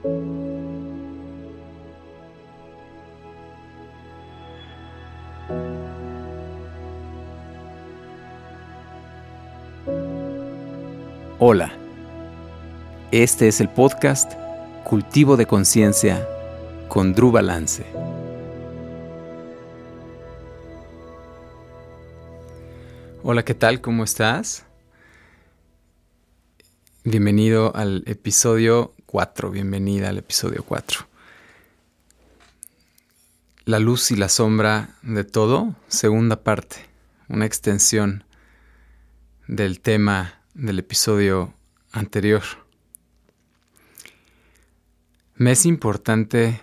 Hola, este es el podcast Cultivo de Conciencia con Drew Balance. Hola, ¿qué tal? ¿Cómo estás? Bienvenido al episodio 4, bienvenida al episodio 4. La luz y la sombra de todo, segunda parte, una extensión del tema del episodio anterior. Me es importante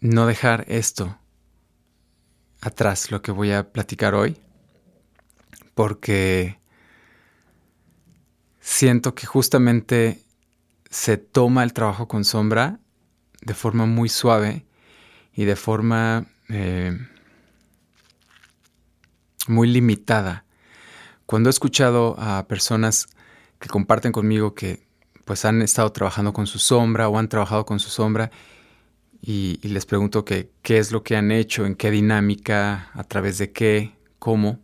no dejar esto atrás, lo que voy a platicar hoy, porque siento que justamente se toma el trabajo con sombra de forma muy suave y de forma eh, muy limitada. Cuando he escuchado a personas que comparten conmigo que pues han estado trabajando con su sombra o han trabajado con su sombra y, les pregunto qué es lo que han hecho, en qué dinámica, a través de qué, cómo,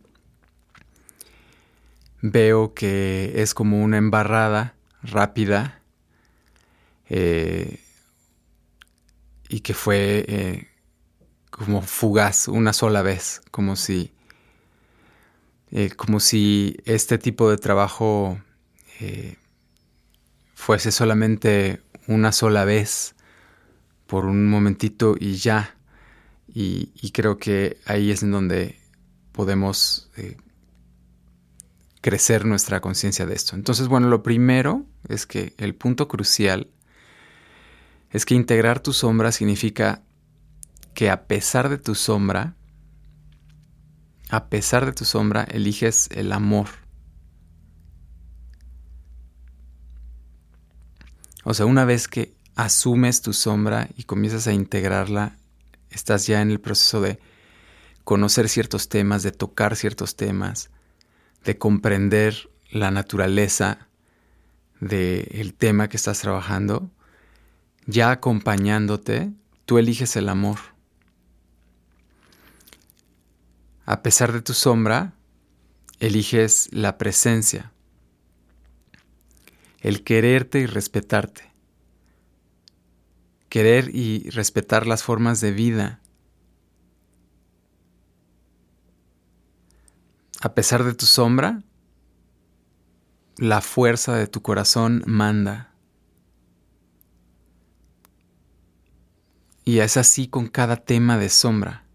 veo que es como una embarrada rápida eh, y que fue eh, como fugaz una sola vez, como si eh, como si este tipo de trabajo fuese solamente una sola vez, por un momentito y ya. Y, creo que ahí es en donde podemos crecer nuestra conciencia de esto. Entonces, bueno, lo primero es que el punto crucial es que integrar tu sombra significa que a pesar de tu sombra, a pesar de tu sombra, eliges el amor. O sea, una vez que asumes tu sombra y comienzas a integrarla, estás ya en el proceso de conocer ciertos temas, de tocar ciertos temas, de comprender la naturaleza del tema que estás trabajando, ya acompañándote, tú eliges el amor. A pesar de tu sombra, eliges la presencia, el quererte y respetarte, querer y respetar las formas de vida. A pesar de tu sombra, la fuerza de tu corazón manda. Y es así con cada tema de sombra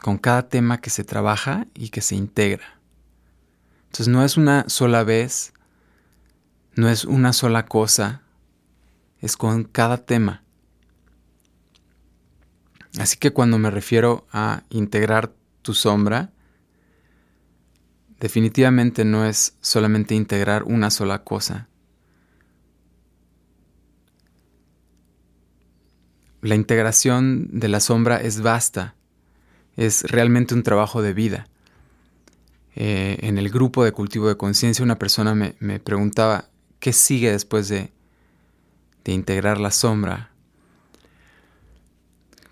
con cada tema que se trabaja y que se integra. Entonces no es una sola vez, no es una sola cosa, es con cada tema. Así que cuando me refiero a integrar tu sombra, definitivamente no es solamente integrar una sola cosa. La integración de la sombra es vasta es realmente un trabajo de vida. Eh, en el grupo de cultivo de conciencia una persona me, preguntaba, ¿qué sigue después de, de integrar la sombra?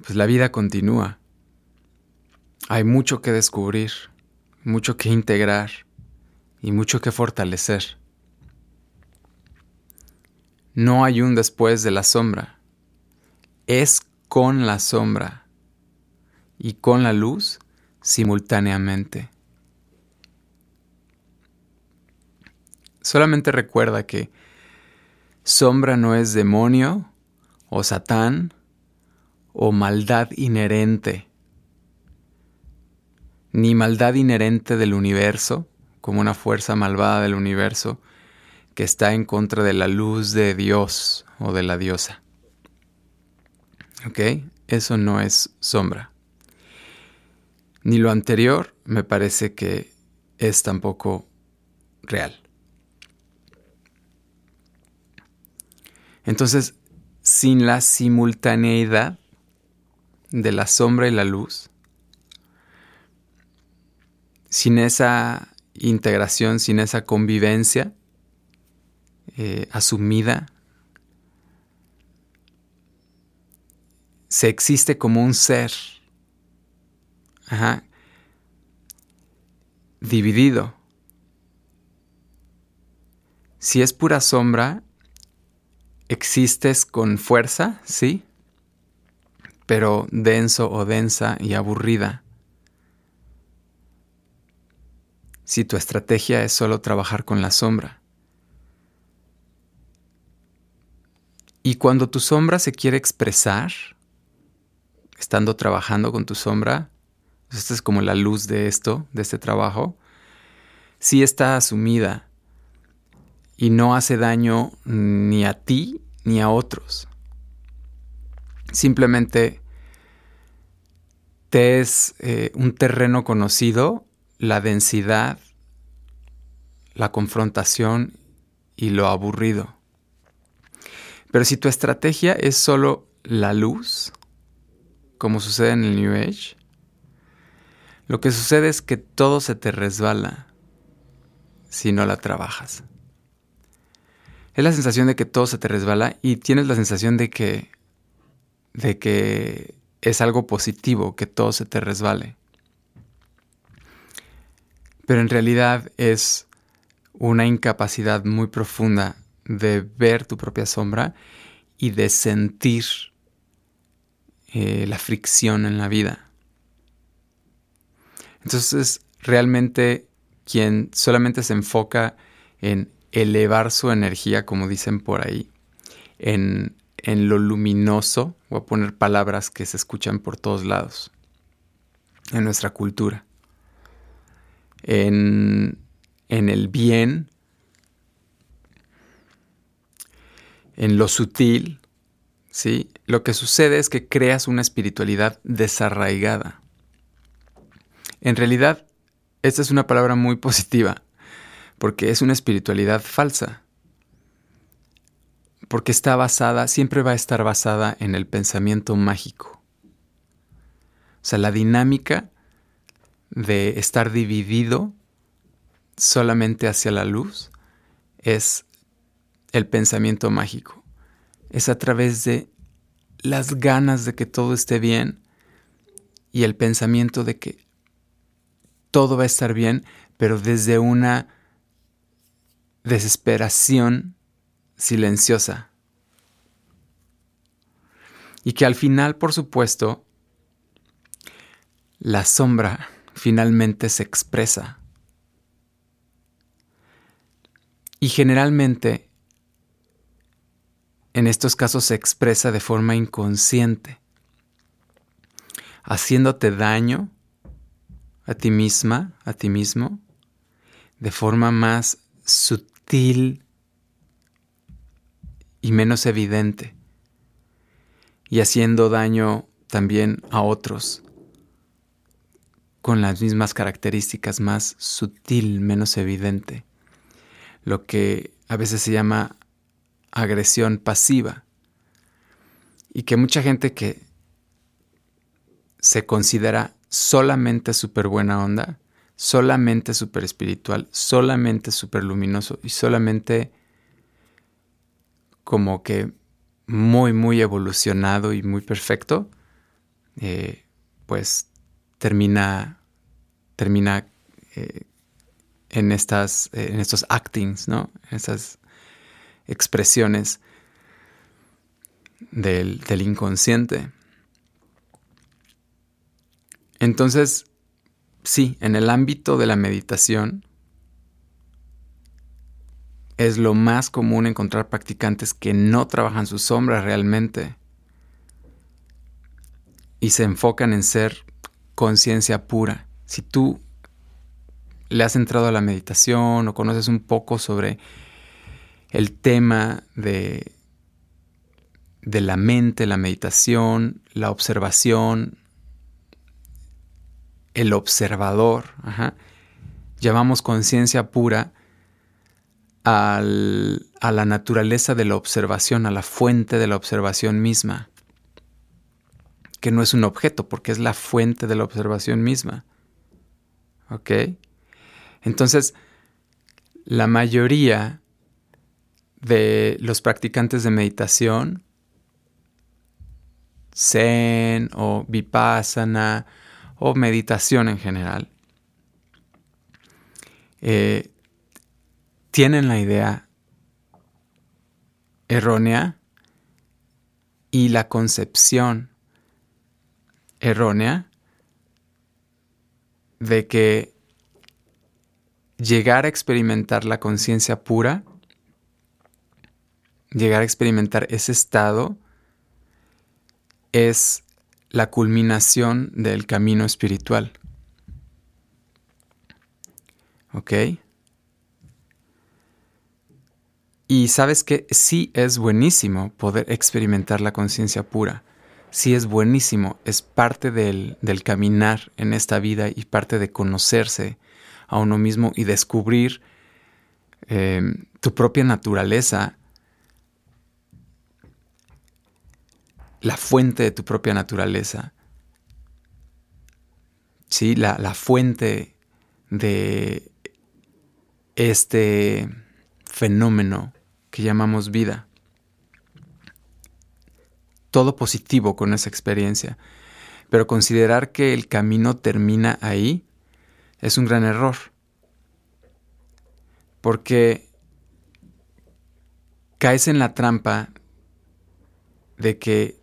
Pues la vida continúa. Hay mucho que descubrir, mucho que integrar y mucho que fortalecer. No hay un después de la sombra. Es con la sombra y con la luz simultáneamente. Solamente recuerda que sombra no es demonio o satán o maldad inherente, ni maldad inherente del universo, como una fuerza malvada del universo que está en contra de la luz de Dios o de la diosa. ¿Ok? Eso no es sombra ni lo anterior me parece que es tampoco real. Entonces, sin la simultaneidad de la sombra y la luz, sin esa integración, sin esa convivencia, eh, asumida. Se existe como un ser. Dividido. Si es pura sombra, existes con fuerza, sí, pero denso o densa y aburrida. Si tu estrategia es solo trabajar con la sombra. Y cuando tu sombra se quiere expresar, estando trabajando con tu sombra, esta es como la luz de esto, de este trabajo, sí está asumida y no hace daño ni a ti ni a otros. Simplemente te es eh, un terreno conocido la densidad, la confrontación y lo aburrido. Pero si tu estrategia es solo la luz, como sucede en el New Age, lo que sucede es que todo se te resbala si no la trabajas. Es la sensación de que todo se te resbala y tienes la sensación de que de que es algo positivo que todo se te resbale. Pero en realidad es una incapacidad muy profunda de ver tu propia sombra y de sentir eh, la fricción en la vida. Entonces, realmente quien solamente se enfoca en elevar su energía, como dicen por ahí, en, en lo luminoso, voy a poner palabras que se escuchan por todos lados en nuestra cultura, en, en el bien en lo sutil, ¿sí? Lo que sucede es que creas una espiritualidad desarraigada. En realidad, esta es una palabra muy positiva, porque es una espiritualidad falsa. Porque está basada, siempre va a estar basada en el pensamiento mágico. O sea, la dinámica de estar dividido solamente hacia la luz es el pensamiento mágico. Es a través de las ganas de que todo esté bien y el pensamiento de que todo va a estar bien, pero desde una desesperación silenciosa. Y que al final, por supuesto, la sombra finalmente se expresa. Y generalmente en estos casos se expresa de forma inconsciente, haciéndote daño a ti misma, a ti mismo, de forma más sutil y menos evidente, y haciendo daño también a otros con las mismas características, más sutil, menos evidente, lo que a veces se llama agresión pasiva. Y que mucha gente que se considera solamente súper buena onda, solamente súper espiritual, solamente súper luminoso y solamente como que muy, muy evolucionado y muy perfecto, eh, pues termina, termina eh, en, estas, eh, en estos actings, ¿no? En estas expresiones del, inconsciente. Entonces, sí, en el ámbito de la meditación es lo más común encontrar practicantes que no trabajan su sombra realmente y se enfocan en ser conciencia pura. Si tú le has entrado a la meditación o conoces un poco sobre el tema de, la mente, la meditación, la observación, el observador. Llamamos conciencia pura a la naturaleza de la observación, a la fuente de la observación misma, que no es un objeto, porque es la fuente de la observación misma. ¿Ok? Entonces, la mayoría de los practicantes de meditación, zen o vipassana o meditación en general, eh, tienen la idea errónea y la concepción errónea de que llegar a experimentar la conciencia pura, llegar a experimentar ese estado, es la culminación del camino espiritual. ¿Ok? Y sabes que sí es buenísimo poder experimentar la conciencia pura. Sí es buenísimo, es parte del, caminar en esta vida y parte de conocerse a uno mismo y descubrir eh, tu propia naturaleza, la fuente de tu propia naturaleza. Sí, la, la fuente de este fenómeno que llamamos vida. Todo positivo con esa experiencia. Pero considerar que el camino termina ahí es un gran error. Porque caes en la trampa de que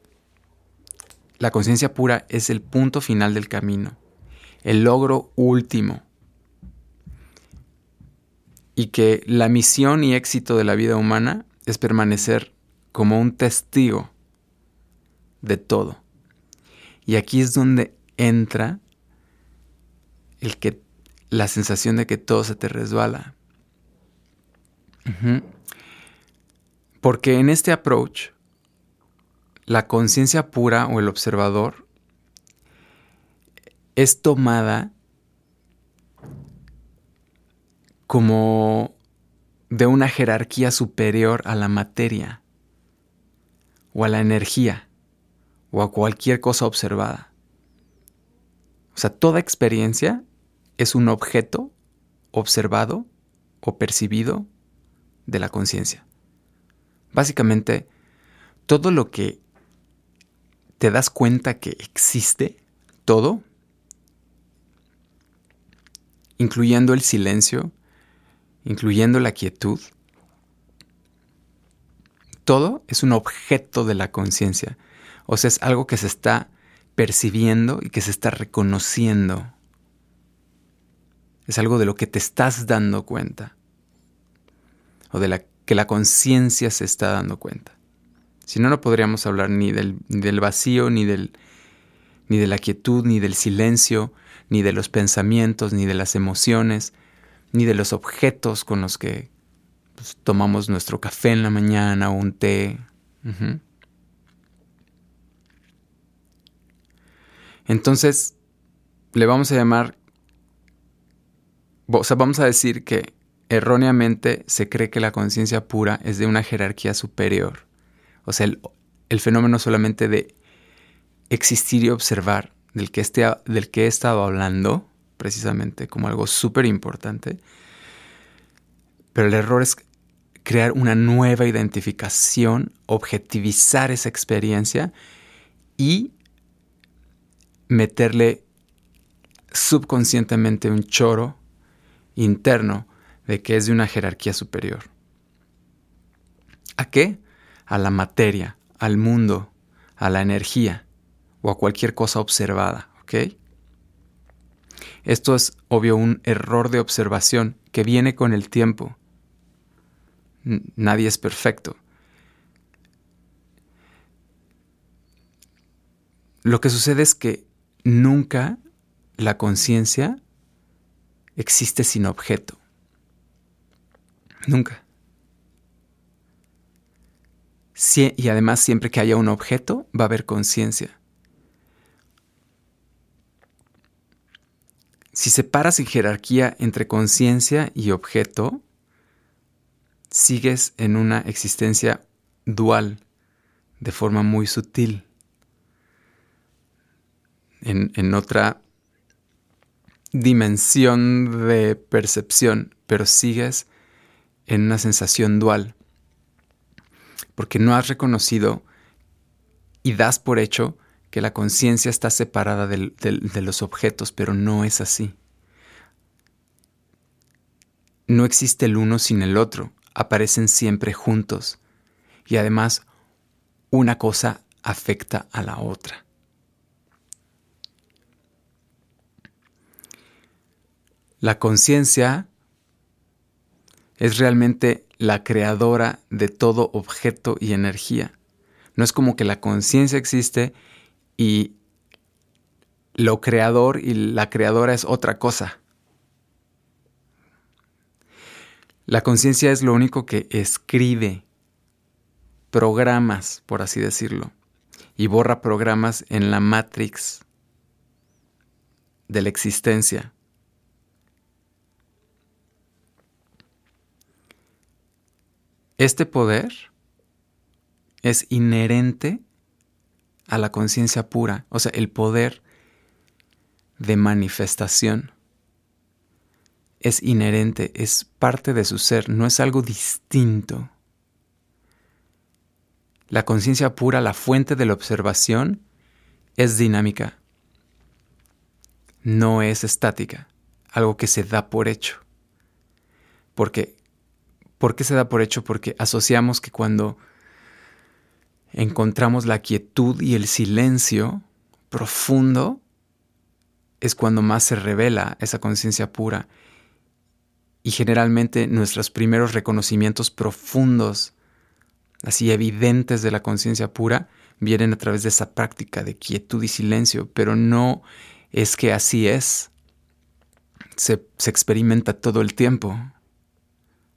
la conciencia pura es el punto final del camino, el logro último y que la misión y éxito de la vida humana es permanecer como un testigo de todo. Y aquí es donde entra el que la sensación de que todo se te resbala. Porque en este approach, la conciencia pura o el observador es tomada como de una jerarquía superior a la materia o a la energía o a cualquier cosa observada. O sea, toda experiencia es un objeto observado o percibido de la conciencia. Básicamente, todo lo que te das cuenta que existe, todo, incluyendo el silencio, incluyendo la quietud, todo es un objeto de la conciencia. O sea, es algo que se está percibiendo y que se está reconociendo. Es algo de lo que te estás dando cuenta. O de la que la conciencia se está dando cuenta. Si no, no podríamos hablar ni del, del vacío, ni, del, ni de la quietud, ni del silencio, ni de los pensamientos, ni de las emociones, ni de los objetos con los que pues, tomamos nuestro café en la mañana o un té. Entonces, le vamos a llamar, o sea, vamos a decir que erróneamente se cree que la conciencia pura es de una jerarquía superior. O sea, el, fenómeno solamente de existir y observar del que, este, del que he estado hablando precisamente como algo súper importante. Pero el error es crear una nueva identificación, objetivizar esa experiencia y meterle subconscientemente un choro interno de que es de una jerarquía superior. ¿A qué? A la materia, al mundo, a la energía o a cualquier cosa observada, ¿ok? Esto es obvio un error de observación que viene con el tiempo. nadie es perfecto. Lo que sucede es que nunca la conciencia existe sin objeto. Nunca. y además siempre que haya un objeto va a haber conciencia. Si separas en jerarquía entre conciencia y objeto, sigues en una existencia dual, de forma muy sutil, en, otra dimensión de percepción, pero sigues en una sensación dual. porque no has reconocido y das por hecho que la conciencia está separada de los objetos, pero no es así. No existe el uno sin el otro, aparecen siempre juntos y además una cosa afecta a la otra. La conciencia es realmente la creadora de todo objeto y energía. No es como que la conciencia existe y lo creador y la creadora es otra cosa. La conciencia es lo único que escribe programas, por así decirlo, y borra programas en la matrix de la existencia. Este poder es inherente a la conciencia pura, o sea, el poder de manifestación es inherente, es parte de su ser, no es algo distinto. La conciencia pura, la fuente de la observación, es dinámica, no es estática, algo que se da por hecho. Porque, ¿Por qué se da por hecho? Porque asociamos que cuando encontramos la quietud y el silencio profundo, es cuando más se revela esa conciencia pura. Y generalmente nuestros primeros reconocimientos profundos, así evidentes de la conciencia pura, vienen a través de esa práctica de quietud y silencio, pero no es que así es. Se, se experimenta todo el tiempo,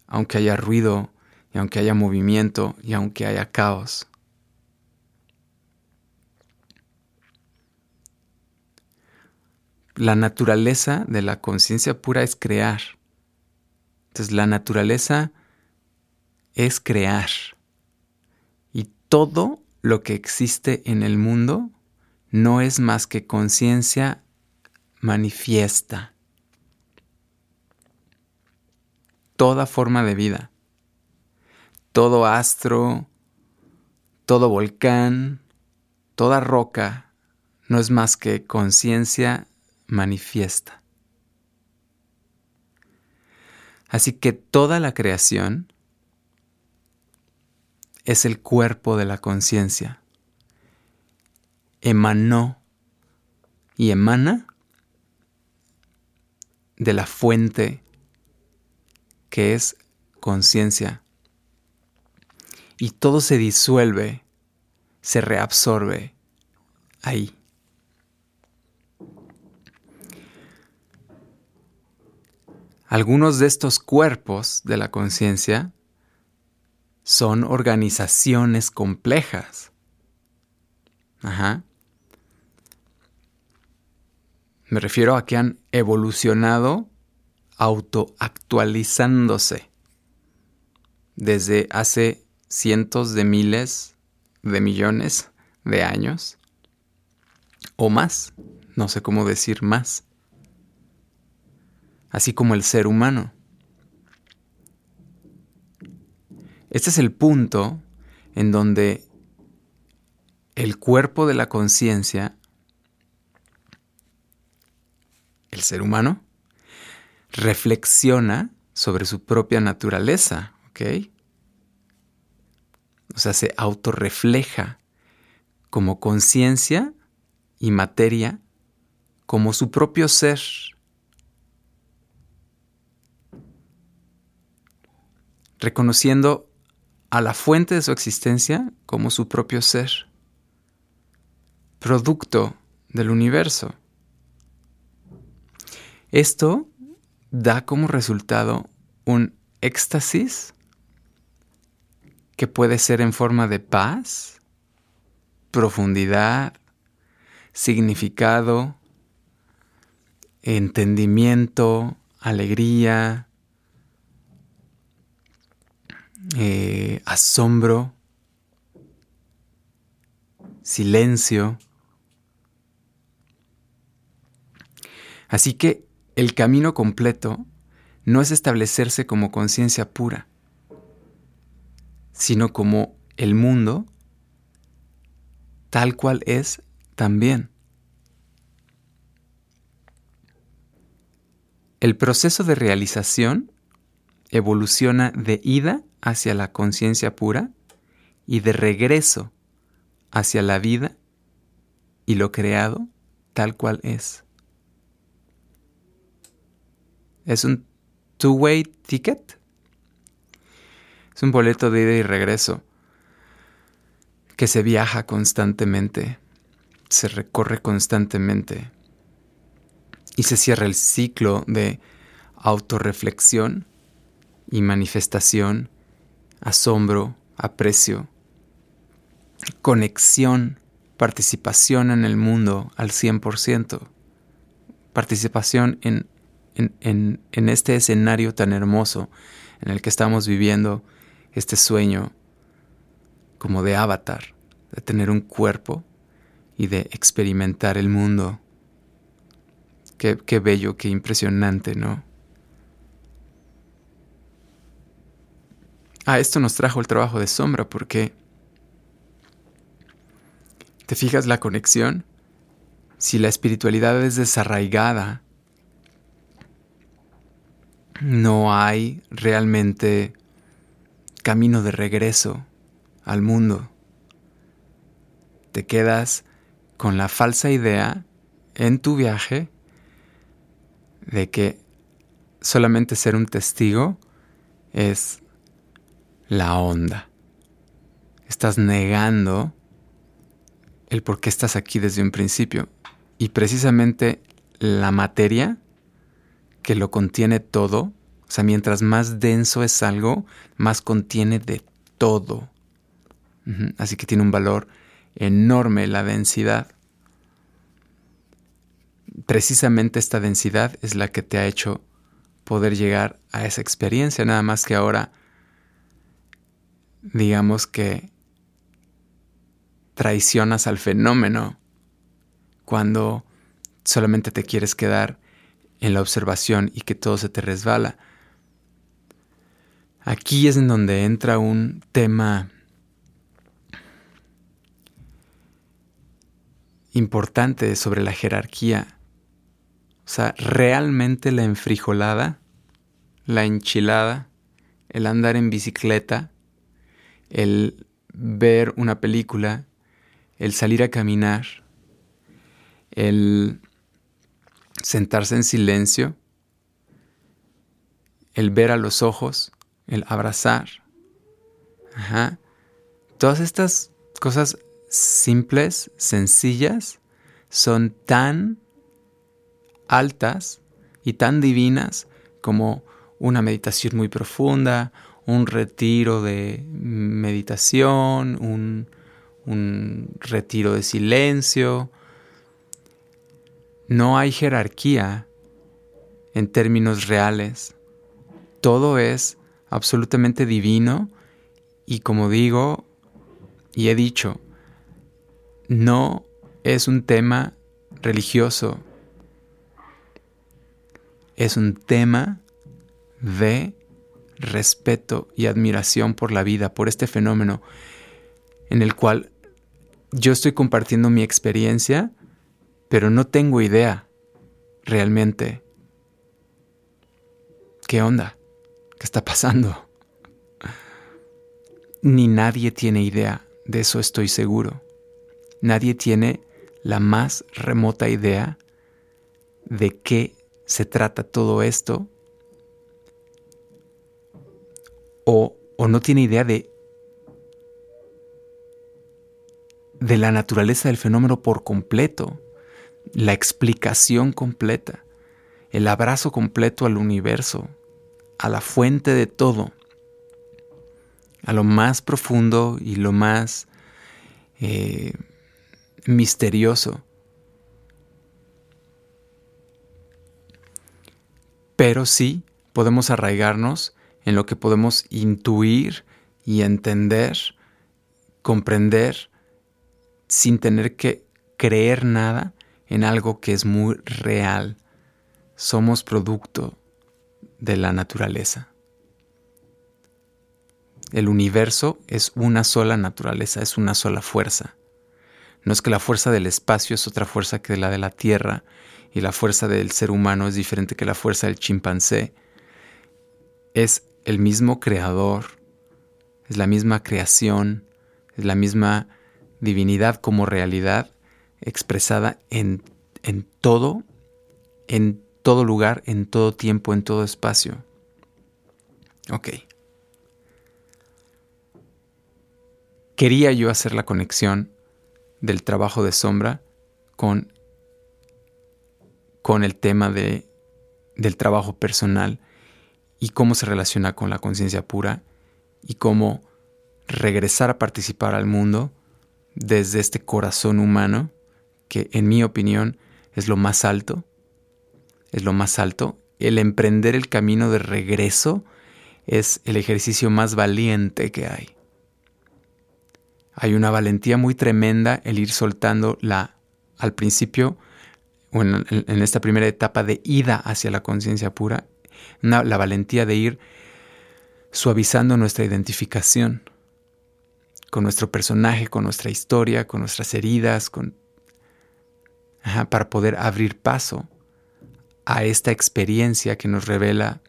aunque haya ruido, y aunque haya movimiento, y aunque haya caos. la naturaleza de la conciencia pura es crear. Entonces la naturaleza es crear. Y todo lo que existe en el mundo no es más que conciencia manifiesta. Toda forma de vida, todo astro, todo volcán, toda roca, no es más que conciencia manifiesta. Así que toda la creación es el cuerpo de la conciencia. Emanó y emana de la fuente que es conciencia. Y todo se disuelve, se reabsorbe ahí. Algunos de estos cuerpos de la conciencia son organizaciones complejas. Ajá. Me refiero a que han evolucionado autoactualizándose desde hace cientos de miles de millones de años o más, no sé cómo decir más así como el ser humano. Este es el punto en donde el cuerpo de la conciencia, el ser humano, reflexiona sobre su propia naturaleza, ¿ok? O sea, se autorrefleja como conciencia y materia, como su propio ser. reconociendo a la fuente de su existencia como su propio ser, producto del universo. Esto da como resultado un éxtasis que puede ser en forma de paz, profundidad, significado, entendimiento, alegría, Eh, asombro, silencio. Así que el camino completo no es establecerse como conciencia pura, sino como el mundo tal cual es también. El proceso de realización evoluciona de ida hacia la conciencia pura y de regreso hacia la vida y lo creado tal cual es. Es un two-way ticket. Es un boleto de ida y regreso que se viaja constantemente, se recorre constantemente y se cierra el ciclo de autorreflexión y manifestación, asombro, aprecio, conexión, participación en el mundo al 100%, participación en, en, este escenario tan hermoso en el que estamos viviendo este sueño como de avatar, de tener un cuerpo y de experimentar el mundo. Qué, qué bello, qué impresionante, ¿no? A esto nos trajo el trabajo de sombra porque ¿te fijas la conexión? Si la espiritualidad es desarraigada, no hay realmente camino de regreso al mundo. Te quedas con la falsa idea en tu viaje de que solamente ser un testigo es la onda. Estás negando el por qué estás aquí desde un principio. Y precisamente la materia que lo contiene todo, o sea, mientras más denso es algo, más contiene de todo. Así que tiene un valor enorme la densidad. Precisamente esta densidad es la que te ha hecho poder llegar a esa experiencia, nada más que ahora digamos que traicionas al fenómeno cuando solamente te quieres quedar en la observación y que todo se te resbala. Aquí es en donde entra un tema importante sobre la jerarquía. O sea, realmente la enfrijolada, la enchilada, el andar en bicicleta, el ver una película, el salir a caminar, el sentarse en silencio, el ver a los ojos, el abrazar. Ajá. Todas estas cosas simples, sencillas, son tan altas y tan divinas como una meditación muy profunda, un retiro de meditación, un, retiro de silencio. No hay jerarquía en términos reales. Todo es absolutamente divino y como digo y he dicho, no es un tema religioso, es un tema de respeto y admiración por la vida, por este fenómeno en el cual yo estoy compartiendo mi experiencia, pero no tengo idea realmente qué onda, qué está pasando. Ni nadie tiene idea, de eso estoy seguro. Nadie tiene la más remota idea de qué se trata todo esto o, no tiene idea de, de la naturaleza del fenómeno por completo, la explicación completa, el abrazo completo al universo, a la fuente de todo, a lo más profundo y lo más eh, misterioso. Pero sí podemos arraigarnos en lo que podemos intuir y entender, comprender, sin tener que creer nada en algo que es muy real. Somos producto de la naturaleza. El universo es una sola naturaleza, es una sola fuerza. No es que la fuerza del espacio es otra fuerza que la de la Tierra y la fuerza del ser humano es diferente que la fuerza del chimpancé. Es el mismo creador, es la misma creación, es la misma divinidad como realidad expresada en, en todo, en todo lugar, en todo tiempo, en todo espacio. Ok. Quería yo hacer la conexión del trabajo de sombra con, con el tema de, del trabajo personal y cómo se relaciona con la conciencia pura y cómo regresar a participar al mundo desde este corazón humano que en mi opinión es lo más alto, es lo más alto. El emprender el camino de regreso es el ejercicio más valiente que hay. Hay una valentía muy tremenda el ir soltando la, al principio, o en, esta primera etapa de ida hacia la conciencia pura, la valentía de ir suavizando nuestra identificación con nuestro personaje, con nuestra historia, con nuestras heridas, con, para poder abrir paso a esta experiencia que nos revela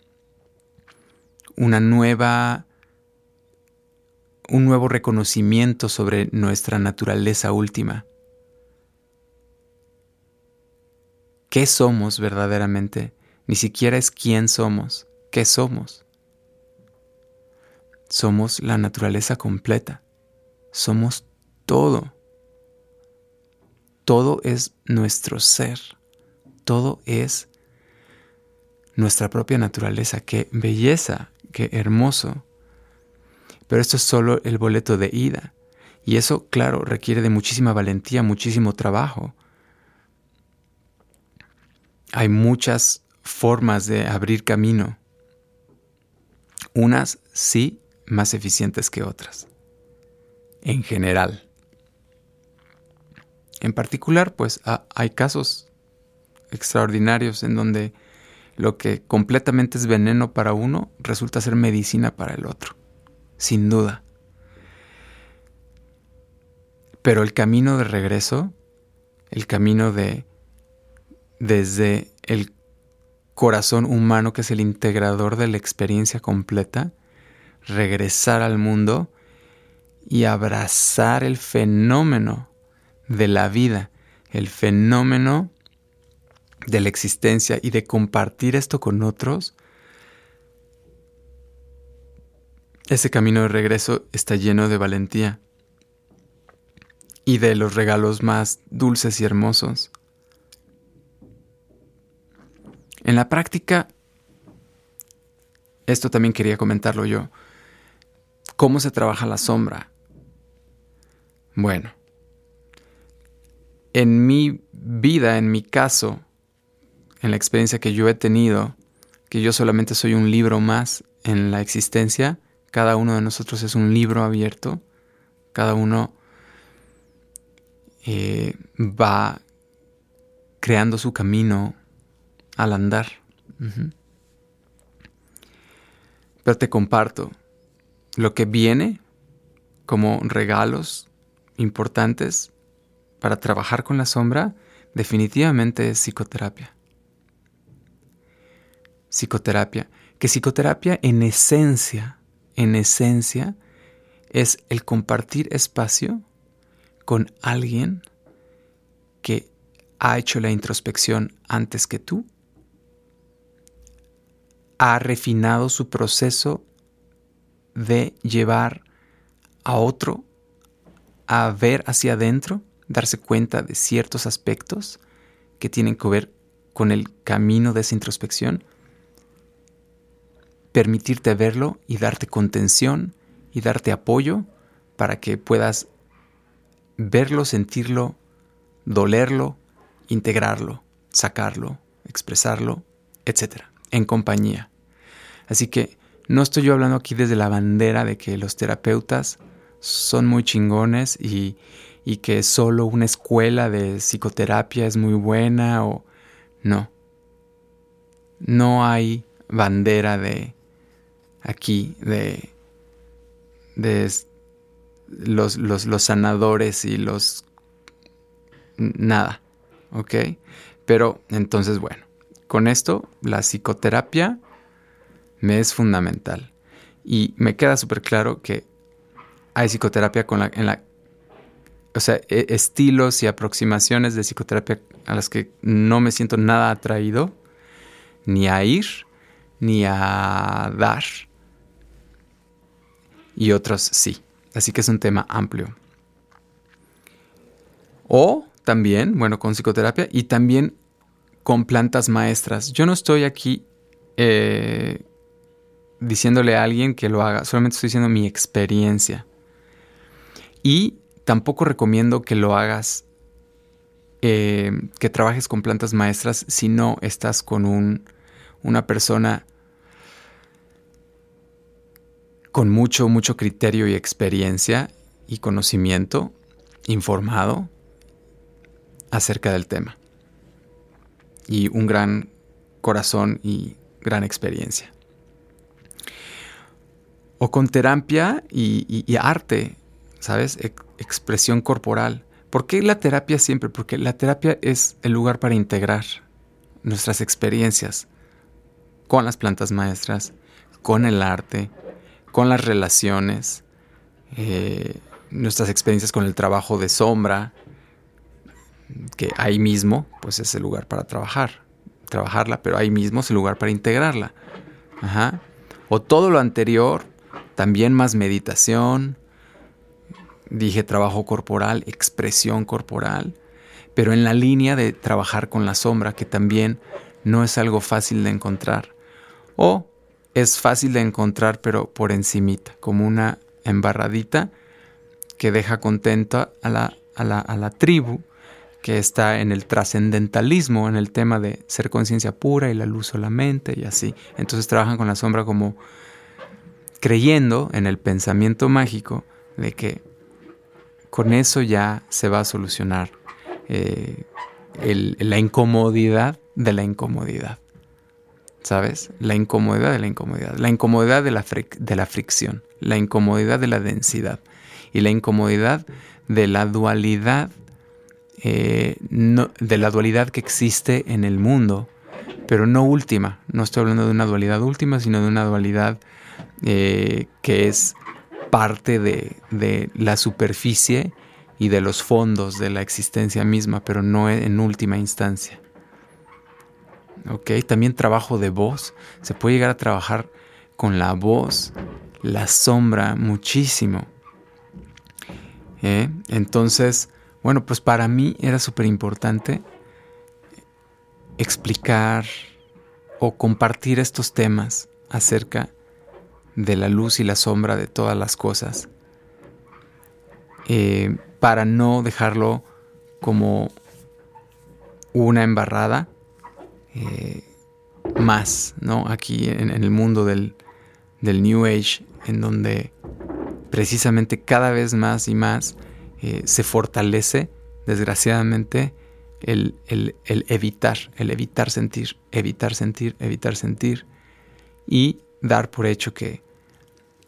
una nueva un nuevo reconocimiento sobre nuestra naturaleza última. ¿Qué somos verdaderamente? Ni siquiera es quién somos, ¿qué somos? Somos la naturaleza completa, somos todo. Todo es nuestro ser, todo es nuestra propia naturaleza. Qué belleza, qué hermoso. Pero esto es solo el boleto de ida. Y eso, claro, requiere de muchísima valentía, muchísimo trabajo. Hay muchas formas de abrir camino. Unas sí más eficientes que otras. En general. En particular, pues hay casos extraordinarios en donde lo que completamente es veneno para uno resulta ser medicina para el otro sin duda. Pero el camino de regreso, el camino de desde el corazón humano que es el integrador de la experiencia completa, regresar al mundo y abrazar el fenómeno de la vida, el fenómeno de la existencia y de compartir esto con otros, Ese camino de regreso está lleno de valentía y de los regalos más dulces y hermosos. En la práctica, esto también quería comentarlo yo, ¿cómo se trabaja la sombra? Bueno, en mi vida, en mi caso, en la experiencia que yo he tenido, que yo solamente soy un libro más en la existencia, cada uno de nosotros es un libro abierto. Cada uno eh, va creando su camino al andar. Pero te comparto lo que viene como regalos importantes para trabajar con la sombra, definitivamente es psicoterapia. Psicoterapia, que psicoterapia en esencia en esencia es el compartir espacio con alguien que ha hecho la introspección antes que tú, ha refinado su proceso de llevar a otro a ver hacia adentro, darse cuenta de ciertos aspectos que tienen que ver con el camino de esa introspección permitirte verlo y darte contención y darte apoyo para que puedas verlo, sentirlo, dolerlo, integrarlo, sacarlo, expresarlo, etc. En compañía. Así que no estoy yo hablando aquí desde la bandera de que los terapeutas son muy chingones y, y que solo una escuela de psicoterapia es muy buena o no. No hay bandera de aquí de, de los, los, sanadores y los... nada, ¿ok? Pero entonces, bueno, con esto la psicoterapia me es fundamental. Y me queda súper claro que hay psicoterapia con en la... O sea, e, estilos y aproximaciones de psicoterapia a las que no me siento nada atraído, ni a ir, ni a dar. Y otros sí. Así que es un tema amplio. O también, bueno, con psicoterapia y también con plantas maestras. Yo no estoy aquí eh, diciéndole a alguien que lo haga, solamente estoy diciendo mi experiencia. Y tampoco recomiendo que lo hagas, eh, que trabajes con plantas maestras si no estás con un, una persona con mucho, mucho criterio y experiencia y conocimiento informado acerca del tema. Y un gran corazón y gran experiencia. O con terapia y, arte, ¿sabes? Expresión corporal. ¿Por qué la terapia siempre? Porque la terapia es el lugar para integrar nuestras experiencias con las plantas maestras, con el arte, con las relaciones, eh, nuestras experiencias con el trabajo de sombra, que ahí mismo pues es el lugar para trabajar, trabajarla, pero ahí mismo es el lugar para integrarla. O todo lo anterior, también más meditación, dije trabajo corporal, expresión corporal, pero en la línea de trabajar con la sombra, que también no es algo fácil de encontrar. O es fácil de encontrar, pero por encimita, como una embarradita que deja contenta a la, a la, a la tribu que está en el trascendentalismo, en el tema de ser conciencia pura y la luz solamente y así. Entonces trabajan con la sombra como creyendo en el pensamiento mágico de que con eso ya se va a solucionar eh, la incomodidad de la incomodidad. ¿sabes? La incomodidad de la incomodidad, la incomodidad de la, de la fricción, la incomodidad de la densidad y la incomodidad de la dualidad, eh, de la dualidad que existe en el mundo, pero no última. No estoy hablando de una dualidad última, sino de una dualidad eh, que es parte de, de la superficie y de los fondos de la existencia misma, pero no en última instancia. ¿ok? También trabajo de voz. Se puede llegar a trabajar con la voz, la sombra, muchísimo. ¿eh? Entonces, bueno, pues para mí era súper importante explicar o compartir estos temas acerca de la luz y la sombra de todas las cosas, eh, para no dejarlo como una embarrada, eh, más, ¿no? Aquí en, el mundo del, New Age, en donde precisamente cada vez más y más eh, se fortalece, desgraciadamente, el, evitar, el evitar sentir, evitar sentir, evitar sentir y dar por hecho que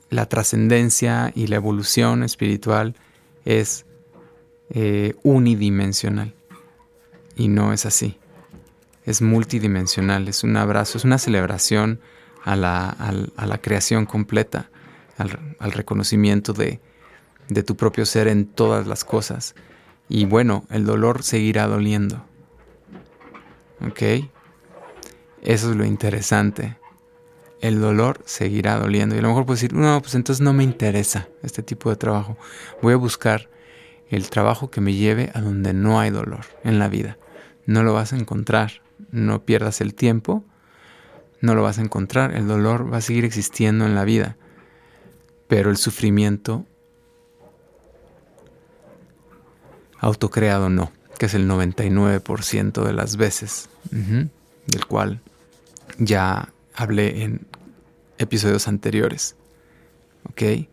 la trascendencia y la evolución espiritual es eh, unidimensional. Y no es así es multidimensional, es un abrazo, es una celebración a la, creación completa, al, reconocimiento de, de tu propio ser en todas las cosas. Y bueno, el dolor seguirá doliendo. ¿Ok? Eso es lo interesante. El dolor seguirá doliendo. Y a lo mejor puedes decir, no, pues entonces no me interesa este tipo de trabajo. Voy a buscar el trabajo que me lleve a donde no hay dolor en la vida. No lo vas a encontrar no pierdas el tiempo, no lo vas a encontrar, el dolor va a seguir existiendo en la vida, pero el sufrimiento autocreado no, que es el 99% de las veces, del cual ya hablé en episodios anteriores. ¿Ok?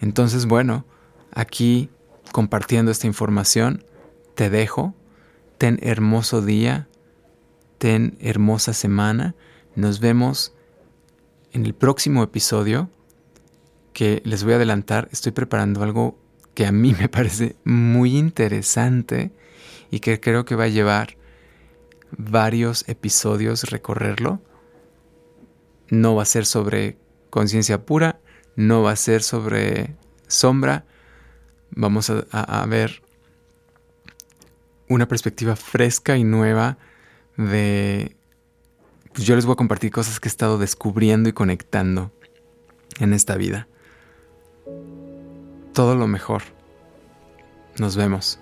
Entonces, bueno, aquí compartiendo esta información, te dejo. Ten hermoso día, ten hermosa semana. Nos vemos en el próximo episodio que les voy a adelantar, estoy preparando algo que a mí me parece muy interesante y que creo que va a llevar varios episodios recorrerlo. No va a ser sobre conciencia pura, no va a ser sobre sombra. Vamos a, ver una perspectiva fresca y nueva de... Pues yo les voy a compartir cosas que he estado descubriendo y conectando en esta vida. Todo lo mejor. Nos vemos.